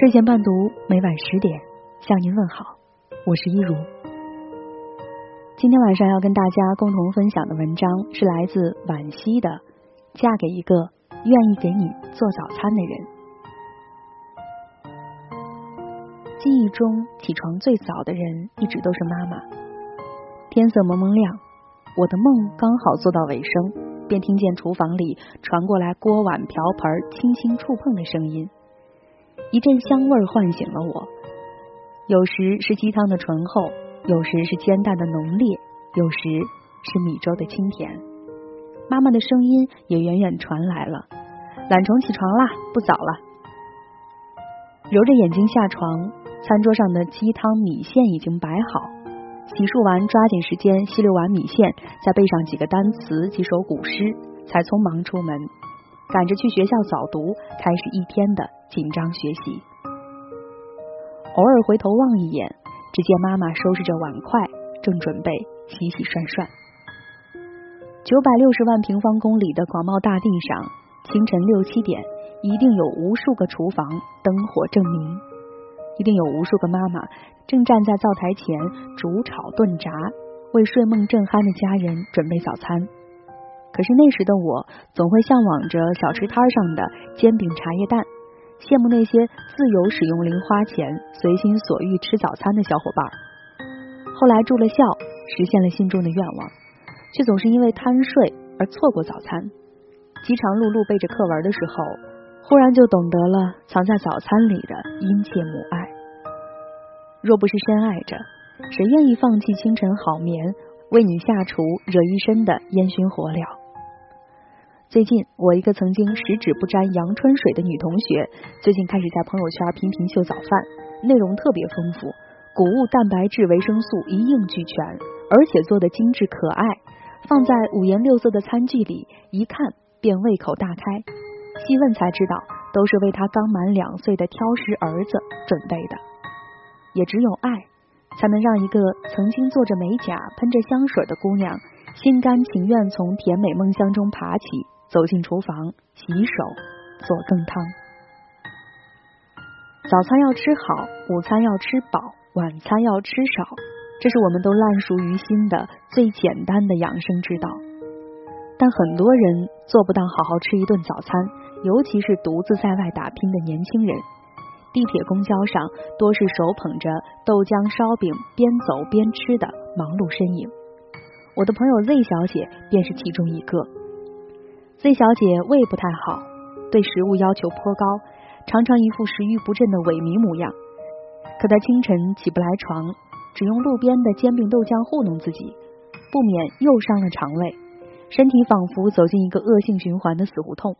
睡前伴读，每晚十点向您问好，我是一如。今天晚上要跟大家共同分享的文章是来自惋惜的《嫁给一个愿意给你做早餐的人》。记忆中起床最早的人一直都是妈妈。天色蒙蒙亮，我的梦刚好做到尾声，便听见厨房里传过来锅碗瓢盆轻轻触碰的声音。一阵香味唤醒了我，有时是鸡汤的醇厚，有时是煎蛋的浓烈，有时是米粥的清甜。妈妈的声音也远远传来了：“懒虫起床啦，不早了。”揉着眼睛下床，餐桌上的鸡汤米线已经摆好，洗漱完抓紧时间吸溜完米线，再背上几个单词、几首古诗，才匆忙出门。赶着去学校早读，开始一天的紧张学习。偶尔回头望一眼，只见妈妈收拾着碗筷，正准备洗洗涮涮。九百六十万平方公里的广袤大地上，清晨六七点，一定有无数个厨房灯火正明，一定有无数个妈妈正站在灶台前煮炒炖炸，为睡梦正酣的家人准备早餐。可是那时的我，总会向往着小吃摊上的煎饼茶叶蛋，羡慕那些自由使用零花钱、随心所欲吃早餐的小伙伴。后来住了校，实现了心中的愿望，却总是因为贪睡而错过早餐。饥肠辘辘背着课文的时候，忽然就懂得了藏在早餐里的殷切母爱。若不是深爱着，谁愿意放弃清晨好眠，为你下厨惹一身的烟熏火燎？最近，我一个曾经十指不沾阳春水的女同学，最近开始在朋友圈频频秀早饭，内容特别丰富，谷物、蛋白质、维生素一应俱全，而且做的精致可爱，放在五颜六色的餐具里，一看便胃口大开。细问才知道，都是为他刚满两岁的挑食儿子准备的。也只有爱，才能让一个曾经做着美甲、喷着香水的姑娘，心甘情愿从甜美梦乡中爬起。走进厨房，洗手，做羹汤。早餐要吃好，午餐要吃饱，晚餐要吃少，这是我们都烂熟于心的最简单的养生之道。但很多人做不到好好吃一顿早餐，尤其是独自在外打拼的年轻人。地铁、公交上多是手捧着豆浆、烧饼，边走边吃的忙碌身影。我的朋友 Z 小姐便是其中一个。Z 小姐胃不太好，对食物要求颇高，常常一副食欲不振的萎靡模样。可她清晨起不来床，只用路边的煎饼豆浆糊弄自己，不免又伤了肠胃，身体仿佛走进一个恶性循环的死胡同。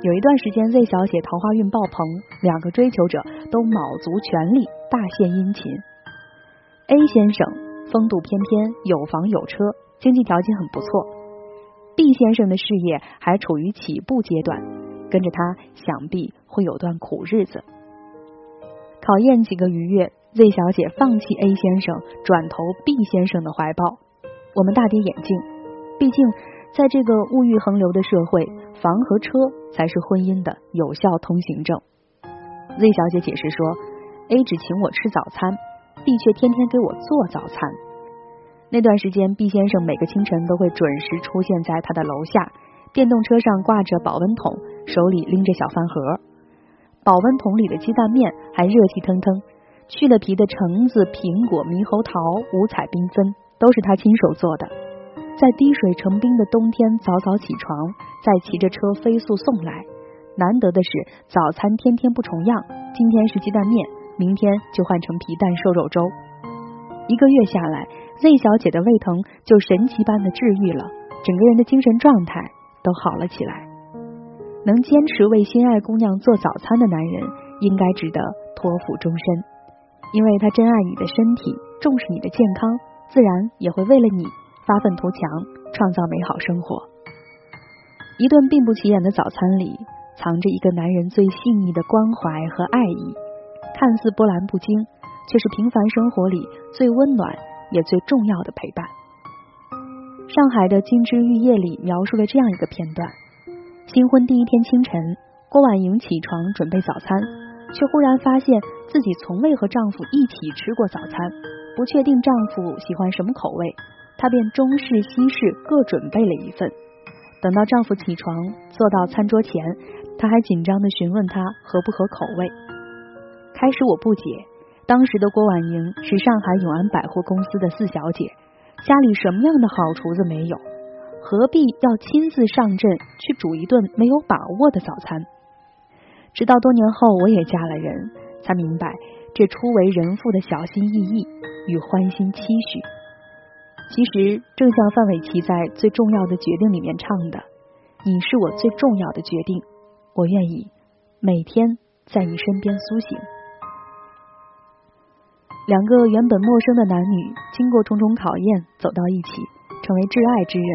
有一段时间，Z 小姐桃花运爆棚，两个追求者都卯足全力大献殷勤。A 先生风度翩翩，有房有车，经济条件很不错。毕先生的事业还处于起步阶段，跟着他想必会有段苦日子。考验几个愉悦，Z 小姐放弃 A 先生，转投 B 先生的怀抱。我们大跌眼镜，毕竟在这个物欲横流的社会，房和车才是婚姻的有效通行证。Z 小姐解释说，A 只请我吃早餐，B 却天天给我做早餐。那段时间，毕先生每个清晨都会准时出现在他的楼下，电动车上挂着保温桶，手里拎着小饭盒，保温桶里的鸡蛋面还热气腾腾，去了皮的橙子、苹果、猕猴桃，五彩缤纷，都是他亲手做的。在滴水成冰的冬天，早早起床，再骑着车飞速送来。难得的是，早餐天天不重样，今天是鸡蛋面，明天就换成皮蛋瘦肉粥。一个月下来。Z 小姐的胃疼就神奇般的治愈了，整个人的精神状态都好了起来。能坚持为心爱姑娘做早餐的男人，应该值得托付终身，因为他珍爱你的身体，重视你的健康，自然也会为了你发愤图强，创造美好生活。一顿并不起眼的早餐里，藏着一个男人最细腻的关怀和爱意，看似波澜不惊，却是平凡生活里最温暖。也最重要的陪伴。上海的金枝玉叶里描述了这样一个片段：新婚第一天清晨，郭婉莹起床准备早餐，却忽然发现自己从未和丈夫一起吃过早餐，不确定丈夫喜欢什么口味，她便中式西式各准备了一份。等到丈夫起床坐到餐桌前，她还紧张的询问他合不合口味。开始我不解，当时的郭婉莹是上海永安百货公司的四小姐，家里什么样的好厨子没有？何必要亲自上阵去煮一顿没有把握的早餐？直到多年后，我也嫁了人，才明白这初为人父的小心翼翼与欢欣期许。其实，正像范玮琪在《最重要的决定》里面唱的：“你是我最重要的决定，我愿意每天在你身边苏醒。”两个原本陌生的男女，经过重重考验，走到一起，成为挚爱之人。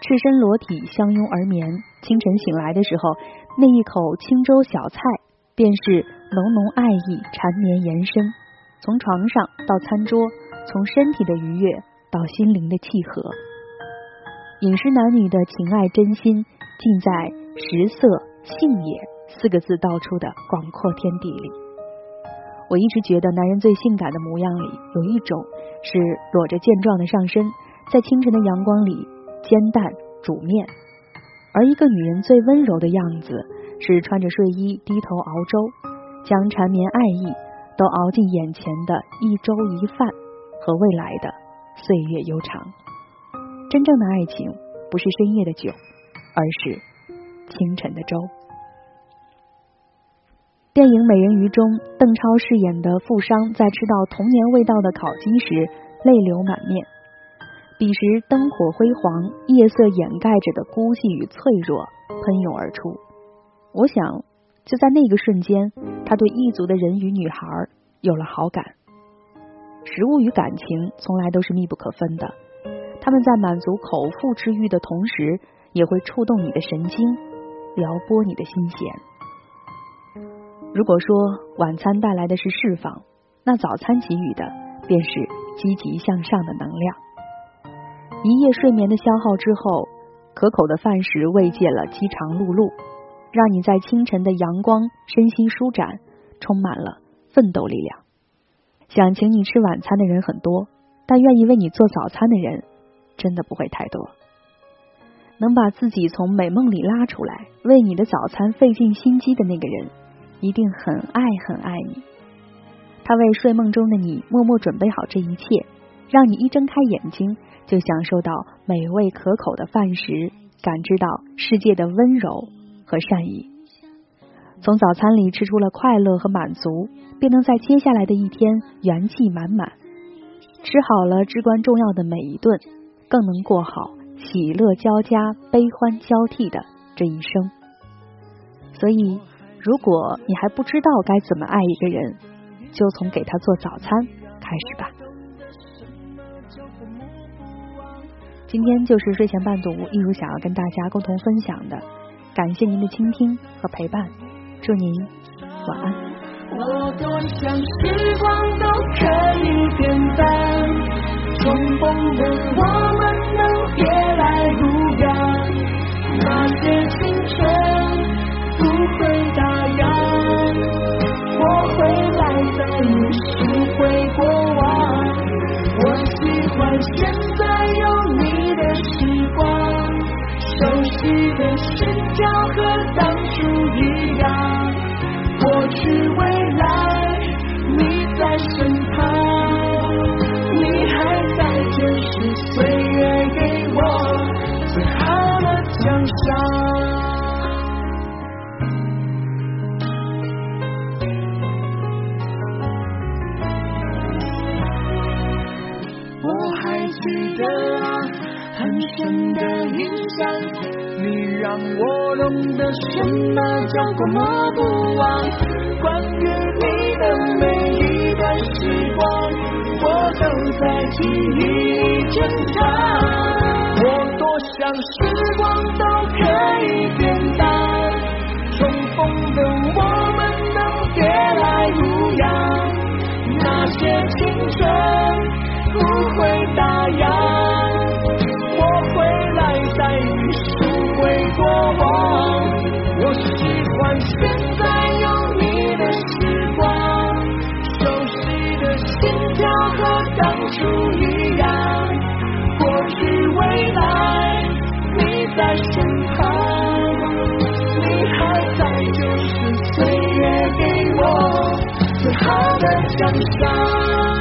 赤身裸体相拥而眠，清晨醒来的时候，那一口清粥小菜便是浓浓爱意缠绵延伸。从床上到餐桌，从身体的愉悦到心灵的契合，饮食男女的情爱真心，尽在食色性也四个字道出的广阔天地里。我一直觉得，男人最性感的模样里，有一种是裸着健壮的上身，在清晨的阳光里。煎蛋煮面，而一个女人最温柔的样子是穿着睡衣低头熬粥，将缠绵爱意都熬进眼前的一粥一饭和未来的岁月悠长。真正的爱情不是深夜的酒，而是清晨的粥。电影《美人鱼》中，邓超饰演的富商在吃到童年味道的烤鸡时，泪流满面。彼时灯火辉煌，夜色掩盖着的孤寂与脆弱喷涌而出。我想，就在那个瞬间，他对异族的人与女孩有了好感。食物与感情从来都是密不可分的，他们在满足口腹之欲的同时，也会触动你的神经，撩拨你的心弦。如果说晚餐带来的是释放，那早餐给予的便是积极向上的能量。一夜睡眠的消耗之后，可口的饭食慰藉了饥肠辘辘，让你在清晨的阳光身心舒展，充满了奋斗力量。想请你吃晚餐的人很多，但愿意为你做早餐的人真的不会太多。能把自己从美梦里拉出来，为你的早餐费尽心机的那个人，一定很爱很爱你。他为睡梦中的你默默准备好这一切，让你一睁开眼睛。就享受到美味可口的饭食，感知到世界的温柔和善意。从早餐里吃出了快乐和满足，便能在接下来的一天元气满满。吃好了至关重要的每一顿，更能过好喜乐交加、悲欢交替的这一生。所以，如果你还不知道该怎么爱一个人，就从给他做早餐开始吧。今天就是睡前伴读，一如想要跟大家共同分享的，感谢您的倾听和陪伴，祝您晚安。我多想时光都可以变淡，重逢的我们记得。很深的印象，你让我懂得什么叫过目不忘。关于你的每一段时光，我都在记忆里珍藏。我多想时光都当初一样过去未来你在身旁你还在就是岁月给我最好的奖赏。